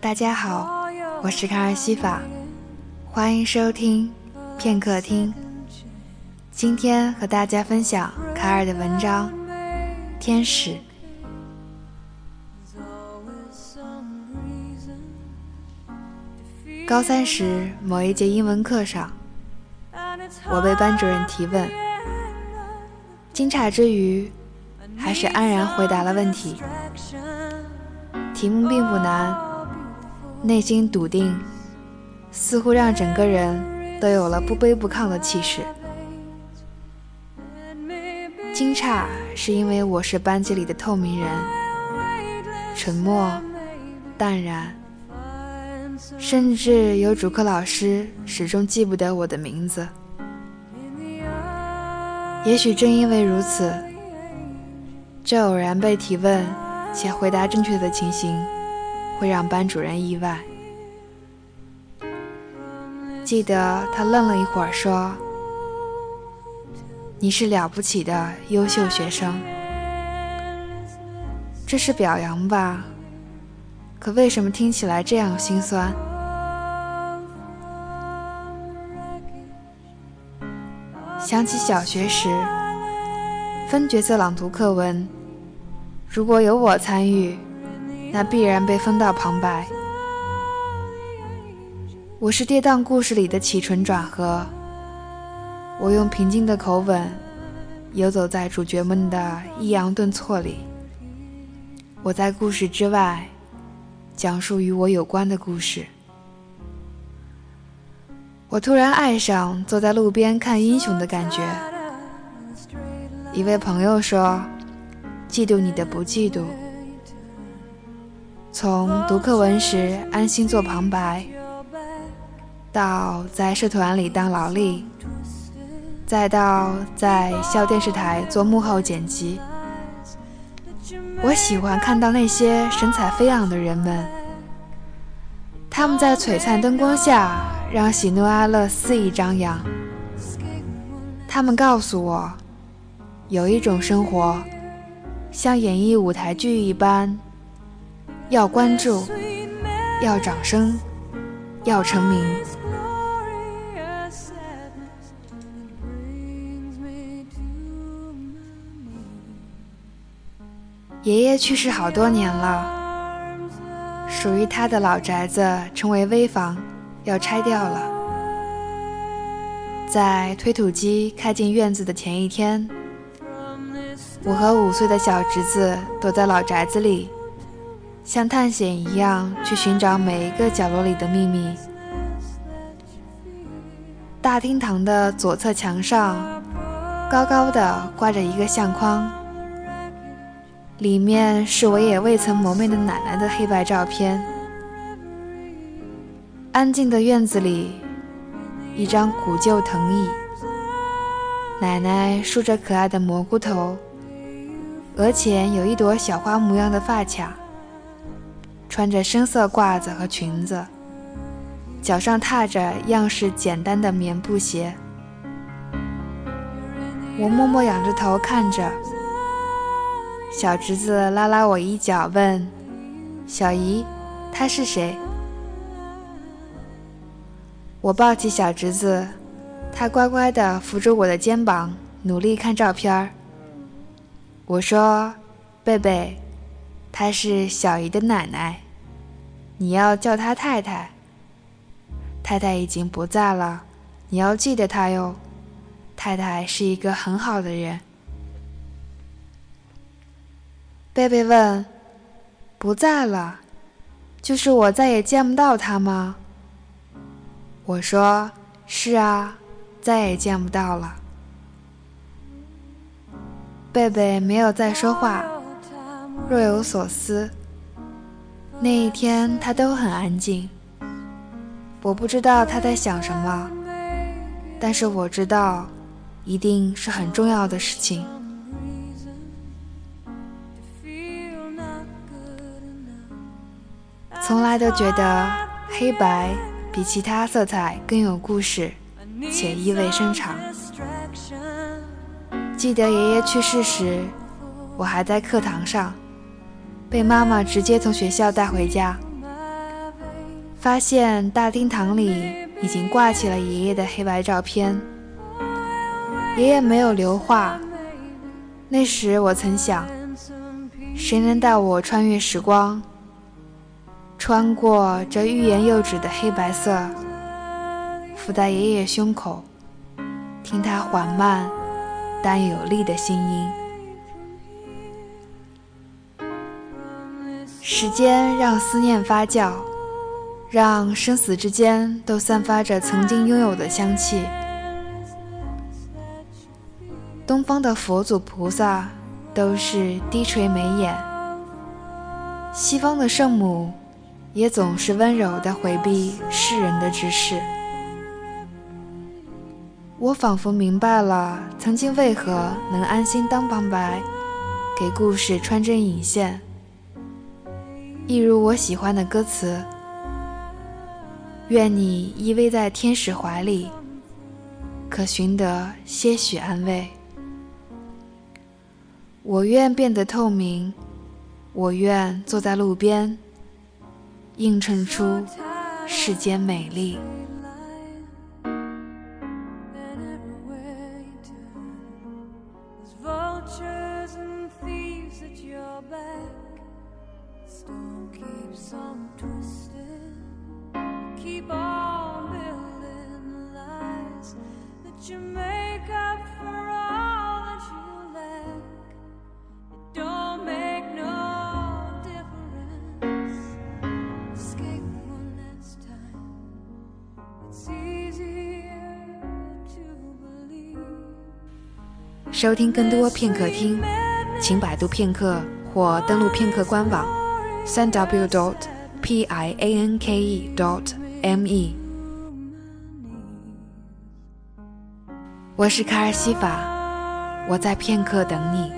大家好，我是卡尔西法，欢迎收听片刻听。今天和大家分享卡尔的文章《天使》。高三时某一节英文课上，我被班主任提问，惊诧之余，还是安然回答了问题。题目并不难，内心笃定，似乎让整个人都有了不卑不亢的气势。惊诧是因为我是班级里的透明人，沉默、淡然，甚至有主课老师始终记不得我的名字。也许正因为如此，这偶然被提问。且回答正确的情形，会让班主任意外。记得他愣了一会儿，说：“你是了不起的优秀学生，这是表扬吧？可为什么听起来这样心酸？”想起小学时分角色朗读课文。如果有我参与，那必然被分到旁白。我是跌宕故事里的起承转合，我用平静的口吻游走在主角们的抑扬顿挫里。我在故事之外讲述与我有关的故事。我突然爱上坐在路边看英雄的感觉。一位朋友说。嫉妒你的不嫉妒，从读课文时安心做旁白，到在社团里当劳力，再到在校电视台做幕后剪辑，我喜欢看到那些神采飞扬的人们，他们在璀璨灯光下让喜怒哀乐肆意张扬。他们告诉我，有一种生活。像演绎舞台剧一般，要关注，要掌声，要成名。爷爷去世好多年了，属于他的老宅子成为危房，要拆掉了。在推土机开进院子的前一天。我和五岁的小侄子躲在老宅子里，像探险一样去寻找每一个角落里的秘密。大厅堂的左侧墙上，高高的挂着一个相框，里面是我也未曾谋面的奶奶的黑白照片。安静的院子里，一张古旧藤椅，奶奶梳着可爱的蘑菇头。额前有一朵小花模样的发卡，穿着深色褂子和裙子，脚上踏着样式简单的棉布鞋。我默默仰着头看着，小侄子拉拉我衣角，问：“小姨，他是谁？”我抱起小侄子，他乖乖地扶着我的肩膀，努力看照片。我说：“贝贝，她是小姨的奶奶，你要叫她太太。太太已经不在了，你要记得她哟。太太是一个很好的人。”贝贝问：“不在了，就是我再也见不到她吗？”我说：“是啊，再也见不到了。”贝贝没有再说话，若有所思。那一天他都很安静，我不知道他在想什么，但是我知道，一定是很重要的事情。从来都觉得黑白比其他色彩更有故事，且意味深长。记得爷爷去世时，我还在课堂上，被妈妈直接从学校带回家。发现大厅堂里已经挂起了爷爷的黑白照片。爷爷没有留话。那时我曾想，谁能带我穿越时光，穿过这欲言又止的黑白色，伏在爷爷胸口，听他缓慢但有力的心音。时间让思念发酵，让生死之间都散发着曾经拥有的香气。东方的佛祖菩萨都是低垂眉眼，西方的圣母也总是温柔地回避世人的直视。我仿佛明白了曾经为何能安心当旁白，给故事穿针引线。一如我喜欢的歌词：“愿你依偎在天使怀里，可寻得些许安慰。”我愿变得透明，我愿坐在路边，映衬出世间美丽。收听更多片刻听，请百度片刻或登录片刻官网，三 w dot p i a n k e dot m e。我是卡尔西法，我在片刻等你。